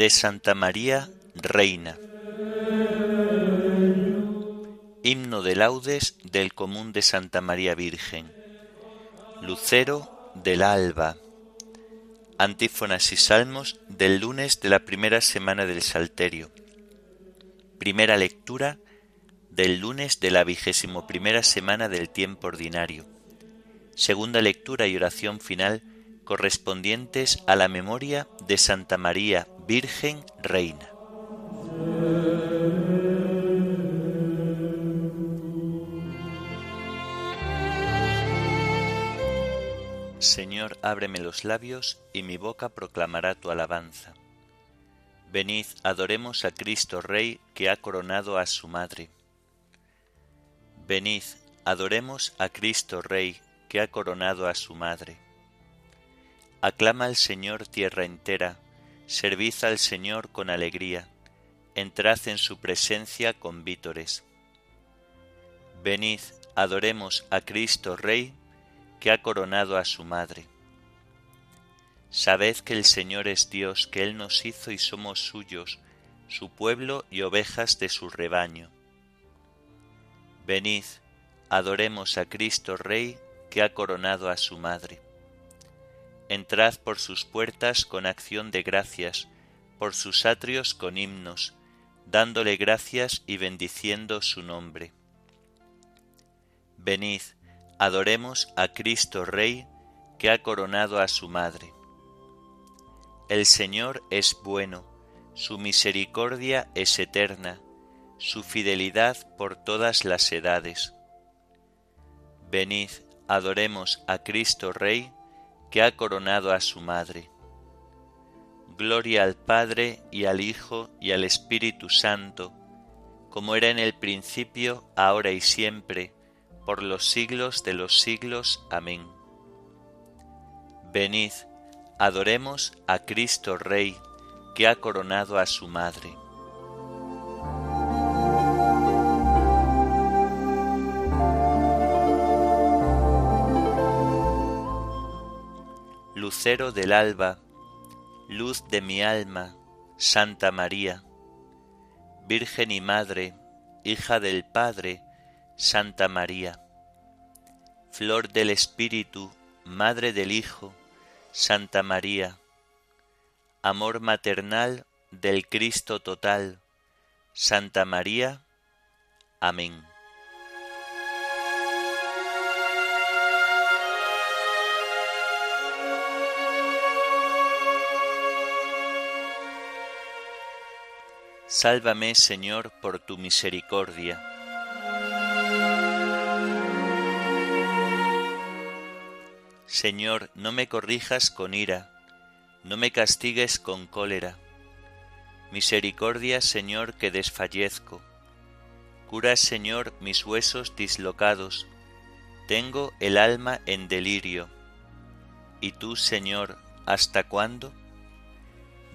de Santa María Reina. Himno de laudes del común de Santa María Virgen. Lucero del alba. Antífonas y salmos del lunes de la primera semana del Salterio. Primera lectura del lunes de la vigésimo primera semana del tiempo ordinario. Segunda lectura y oración final correspondientes a la memoria de Santa María Virgen Reina. Señor, ábreme los labios, y mi boca proclamará tu alabanza. Venid, adoremos a Cristo Rey, que ha coronado a su madre. Venid, adoremos a Cristo Rey, que ha coronado a su madre. Aclama al Señor tierra entera, servid al Señor con alegría, entrad en su presencia con vítores. Venid, adoremos a Cristo Rey, que ha coronado a su madre. Sabed que el Señor es Dios, que Él nos hizo y somos suyos, su pueblo y ovejas de su rebaño. Venid, adoremos a Cristo Rey, que ha coronado a su madre. Entrad por sus puertas con acción de gracias, por sus atrios con himnos, dándole gracias y bendiciendo su nombre. Venid, adoremos a Cristo Rey, que ha coronado a su madre. El Señor es bueno, su misericordia es eterna, su fidelidad por todas las edades. Venid, adoremos a Cristo Rey, que ha coronado a su madre. Gloria al Padre y al Hijo y al Espíritu Santo, como era en el principio, ahora y siempre, por los siglos de los siglos. Amén. Venid, adoremos a Cristo Rey, que ha coronado a su madre. Lucero del alba, luz de mi alma, Santa María, Virgen y Madre, hija del Padre, Santa María, Flor del Espíritu, Madre del Hijo, Santa María, Amor maternal del Cristo total, Santa María. Amén. Sálvame, Señor, por tu misericordia. Señor, no me corrijas con ira, no me castigues con cólera. Misericordia, Señor, que desfallezco. Cura, Señor, mis huesos dislocados. Tengo el alma en delirio. ¿Y tú, Señor, hasta cuándo?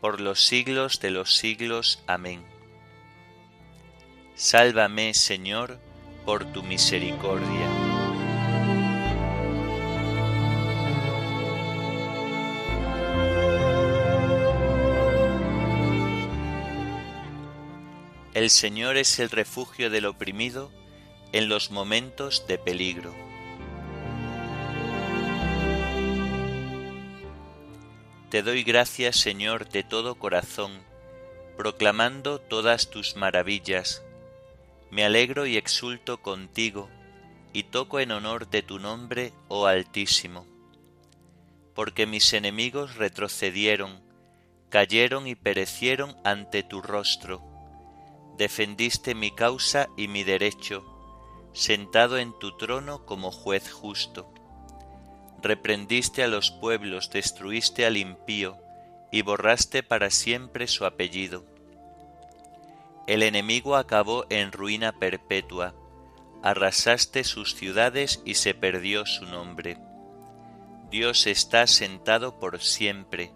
por los siglos de los siglos. Amén. Sálvame, Señor, por tu misericordia. El Señor es el refugio del oprimido en los momentos de peligro Te doy gracias, Señor, de todo corazón, proclamando todas tus maravillas. Me alegro y exulto contigo, y toco en honor de tu nombre, oh Altísimo. Porque mis enemigos retrocedieron, cayeron y perecieron ante tu rostro. Defendiste mi causa y mi derecho, sentado en tu trono como juez justo reprendiste a los pueblos, destruiste al impío, y borraste para siempre su apellido. El enemigo acabó en ruina perpetua, arrasaste sus ciudades y se perdió su nombre. Dios está sentado por siempre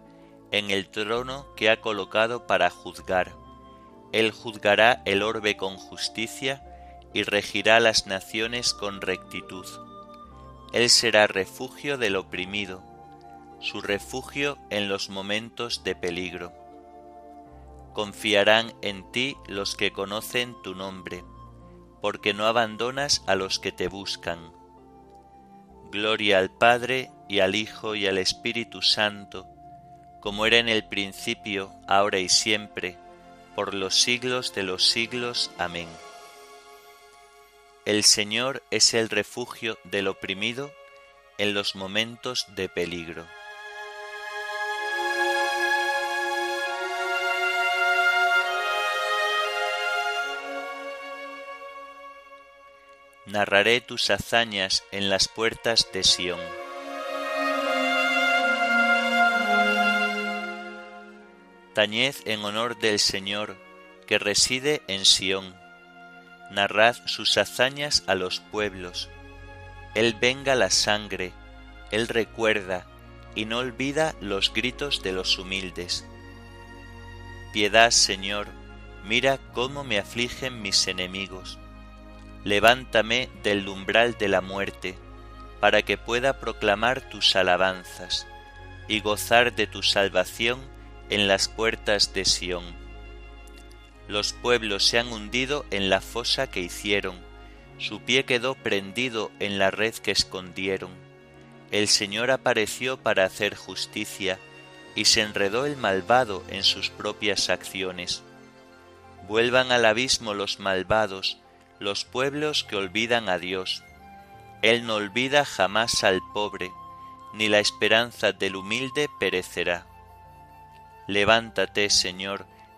en el trono que ha colocado para juzgar. Él juzgará el orbe con justicia y regirá las naciones con rectitud. Él será refugio del oprimido, su refugio en los momentos de peligro. Confiarán en ti los que conocen tu nombre, porque no abandonas a los que te buscan. Gloria al Padre y al Hijo y al Espíritu Santo, como era en el principio, ahora y siempre, por los siglos de los siglos. Amén. El Señor es el refugio del oprimido en los momentos de peligro. Narraré tus hazañas en las puertas de Sión. Tañed en honor del Señor que reside en Sión narrad sus hazañas a los pueblos. Él venga la sangre, Él recuerda y no olvida los gritos de los humildes. Piedad, Señor, mira cómo me afligen mis enemigos. Levántame del umbral de la muerte, para que pueda proclamar tus alabanzas y gozar de tu salvación en las puertas de Sión los pueblos se han hundido en la fosa que hicieron, su pie quedó prendido en la red que escondieron. El Señor apareció para hacer justicia, y se enredó el malvado en sus propias acciones. Vuelvan al abismo los malvados, los pueblos que olvidan a Dios. Él no olvida jamás al pobre, ni la esperanza del humilde perecerá. Levántate, Señor,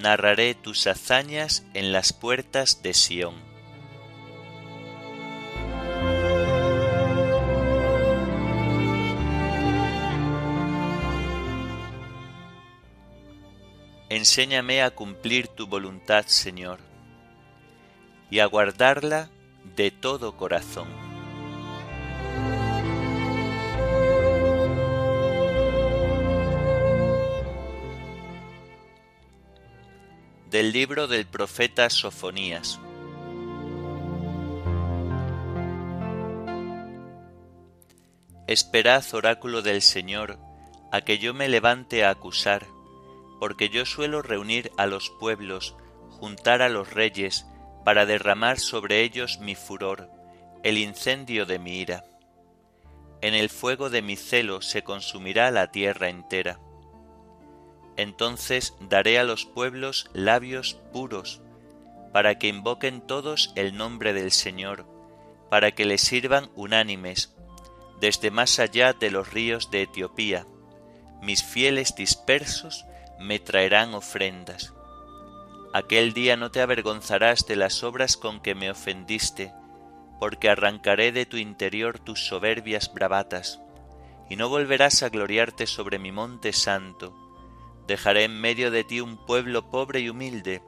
narraré tus hazañas en las puertas de Sión. Enséñame a cumplir tu voluntad, Señor, y a guardarla de todo corazón. Del libro del profeta Sofonías. Esperad, oráculo del Señor, a que yo me levante a acusar, porque yo suelo reunir a los pueblos, juntar a los reyes, para derramar sobre ellos mi furor, el incendio de mi ira. En el fuego de mi celo se consumirá la tierra entera entonces daré a los pueblos labios puros, para que invoquen todos el nombre del Señor, para que le sirvan unánimes, desde más allá de los ríos de Etiopía. Mis fieles dispersos me traerán ofrendas. Aquel día no te avergonzarás de las obras con que me ofendiste, porque arrancaré de tu interior tus soberbias bravatas, y no volverás a gloriarte sobre mi monte santo, Dejaré en medio de ti un pueblo pobre y humilde,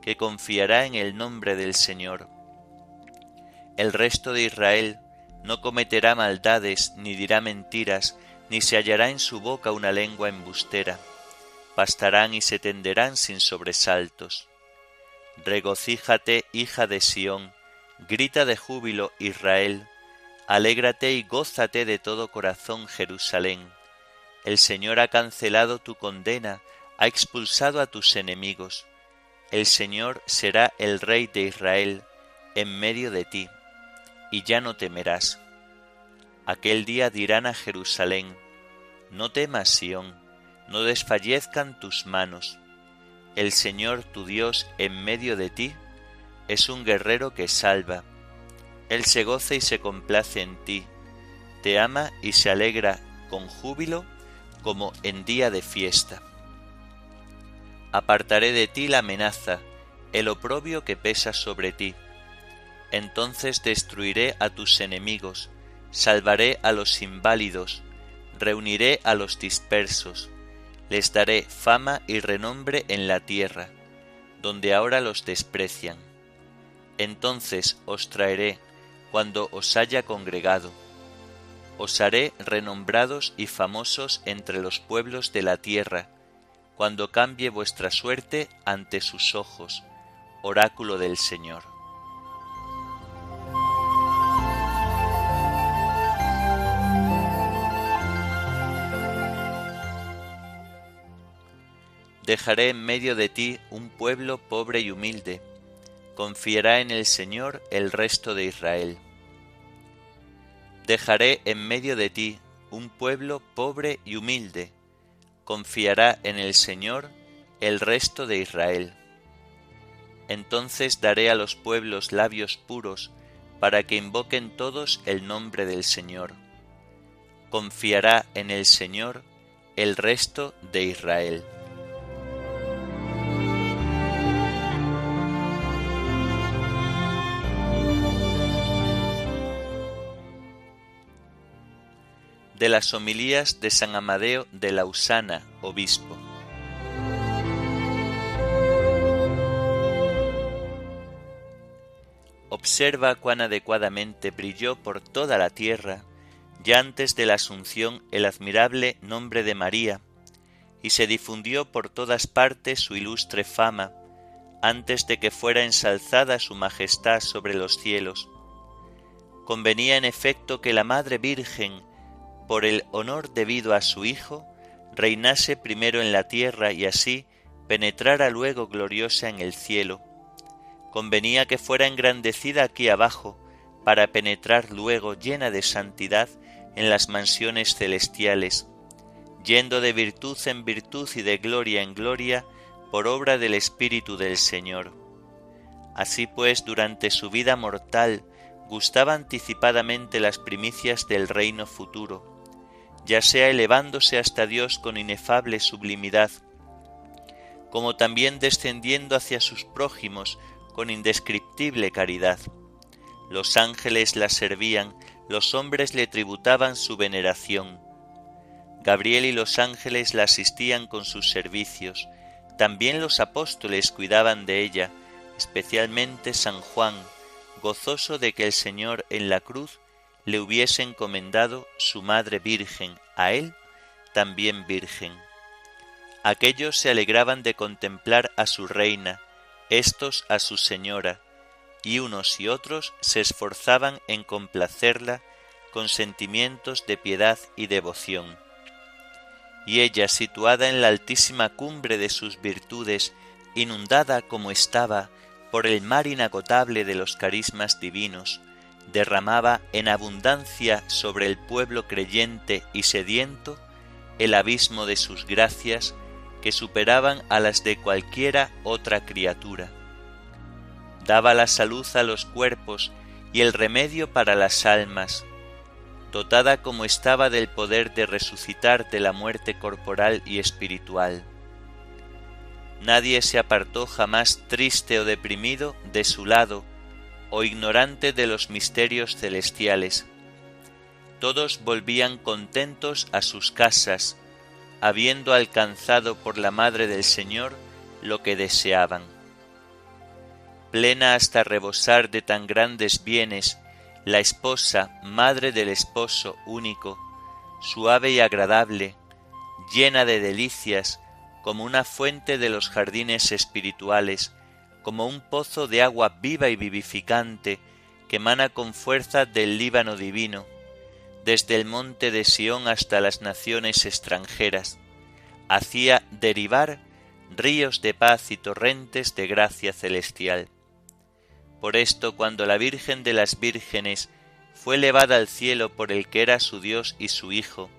que confiará en el nombre del Señor. El resto de Israel no cometerá maldades, ni dirá mentiras, ni se hallará en su boca una lengua embustera. Pastarán y se tenderán sin sobresaltos. Regocíjate, hija de Sión, grita de júbilo, Israel, alégrate y gózate de todo corazón, Jerusalén. El Señor ha cancelado tu condena, ha expulsado a tus enemigos. El Señor será el Rey de Israel en medio de ti, y ya no temerás. Aquel día dirán a Jerusalén, No temas, Sión, no desfallezcan tus manos. El Señor tu Dios en medio de ti es un guerrero que salva. Él se goza y se complace en ti, te ama y se alegra con júbilo como en día de fiesta. Apartaré de ti la amenaza, el oprobio que pesa sobre ti. Entonces destruiré a tus enemigos, salvaré a los inválidos, reuniré a los dispersos, les daré fama y renombre en la tierra, donde ahora los desprecian. Entonces os traeré cuando os haya congregado os haré renombrados y famosos entre los pueblos de la tierra, cuando cambie vuestra suerte ante sus ojos, oráculo del Señor. Dejaré en medio de ti un pueblo pobre y humilde, confiará en el Señor el resto de Israel Dejaré en medio de ti un pueblo pobre y humilde, confiará en el Señor el resto de Israel. Entonces daré a los pueblos labios puros, para que invoquen todos el nombre del Señor. Confiará en el Señor el resto de Israel. De las homilías de San Amadeo de Lausana, obispo. Observa cuán adecuadamente brilló por toda la tierra, ya antes de la Asunción, el admirable nombre de María, y se difundió por todas partes su ilustre fama, antes de que fuera ensalzada su majestad sobre los cielos. Convenía en efecto que la Madre Virgen, por el honor debido a su Hijo, reinase primero en la tierra y así penetrara luego gloriosa en el cielo. Convenía que fuera engrandecida aquí abajo, para penetrar luego llena de santidad en las mansiones celestiales, yendo de virtud en virtud y de gloria en gloria por obra del Espíritu del Señor. Así pues, durante su vida mortal, gustaba anticipadamente las primicias del reino futuro, ya sea elevándose hasta Dios con inefable sublimidad, como también descendiendo hacia sus prójimos con indescriptible caridad. Los ángeles la servían, los hombres le tributaban su veneración. Gabriel y los ángeles la asistían con sus servicios, también los apóstoles cuidaban de ella, especialmente San Juan, gozoso de que el Señor en la cruz le hubiese encomendado su Madre Virgen, a él también Virgen. Aquellos se alegraban de contemplar a su reina, estos a su señora, y unos y otros se esforzaban en complacerla con sentimientos de piedad y devoción. Y ella, situada en la altísima cumbre de sus virtudes, inundada como estaba por el mar inagotable de los carismas divinos, derramaba en abundancia sobre el pueblo creyente y sediento el abismo de sus gracias que superaban a las de cualquiera otra criatura. Daba la salud a los cuerpos y el remedio para las almas, dotada como estaba del poder de resucitar de la muerte corporal y espiritual. Nadie se apartó jamás triste o deprimido de su lado, o ignorante de los misterios celestiales. Todos volvían contentos a sus casas, habiendo alcanzado por la Madre del Señor lo que deseaban. Plena hasta rebosar de tan grandes bienes la esposa, madre del esposo único, suave y agradable, llena de delicias, como una fuente de los jardines espirituales, como un pozo de agua viva y vivificante que emana con fuerza del Líbano divino, desde el monte de Sión hasta las naciones extranjeras, hacía derivar ríos de paz y torrentes de gracia celestial. Por esto, cuando la Virgen de las Vírgenes fue elevada al cielo por el que era su Dios y su Hijo,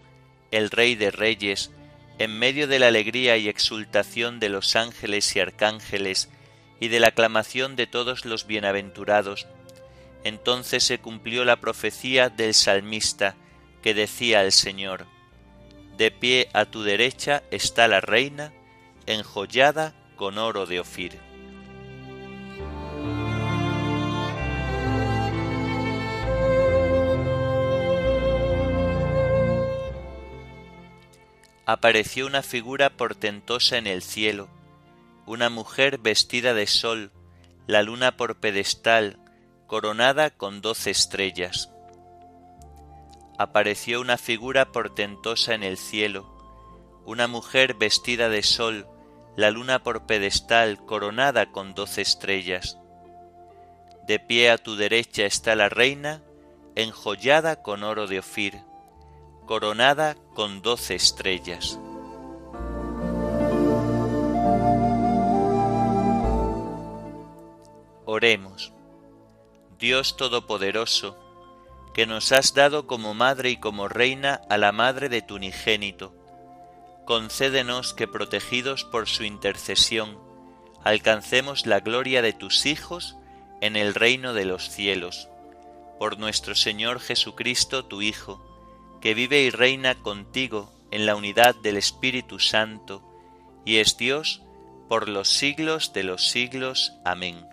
el Rey de Reyes, en medio de la alegría y exultación de los ángeles y arcángeles y de la aclamación de todos los bienaventurados, entonces se cumplió la profecía del salmista que decía al Señor, De pie a tu derecha está la reina, enjollada con oro de Ofir. Apareció una figura portentosa en el cielo, una mujer vestida de sol, la luna por pedestal, coronada con doce estrellas. Apareció una figura portentosa en el cielo, una mujer vestida de sol, la luna por pedestal, coronada con doce estrellas. De pie a tu derecha está la reina, enjollada con oro de Ofir, coronada con doce estrellas. Oremos. Dios Todopoderoso, que nos has dado como madre y como reina a la madre de tu unigénito, concédenos que protegidos por su intercesión, alcancemos la gloria de tus hijos en el reino de los cielos, por nuestro Señor Jesucristo, tu Hijo, que vive y reina contigo en la unidad del Espíritu Santo, y es Dios por los siglos de los siglos. Amén.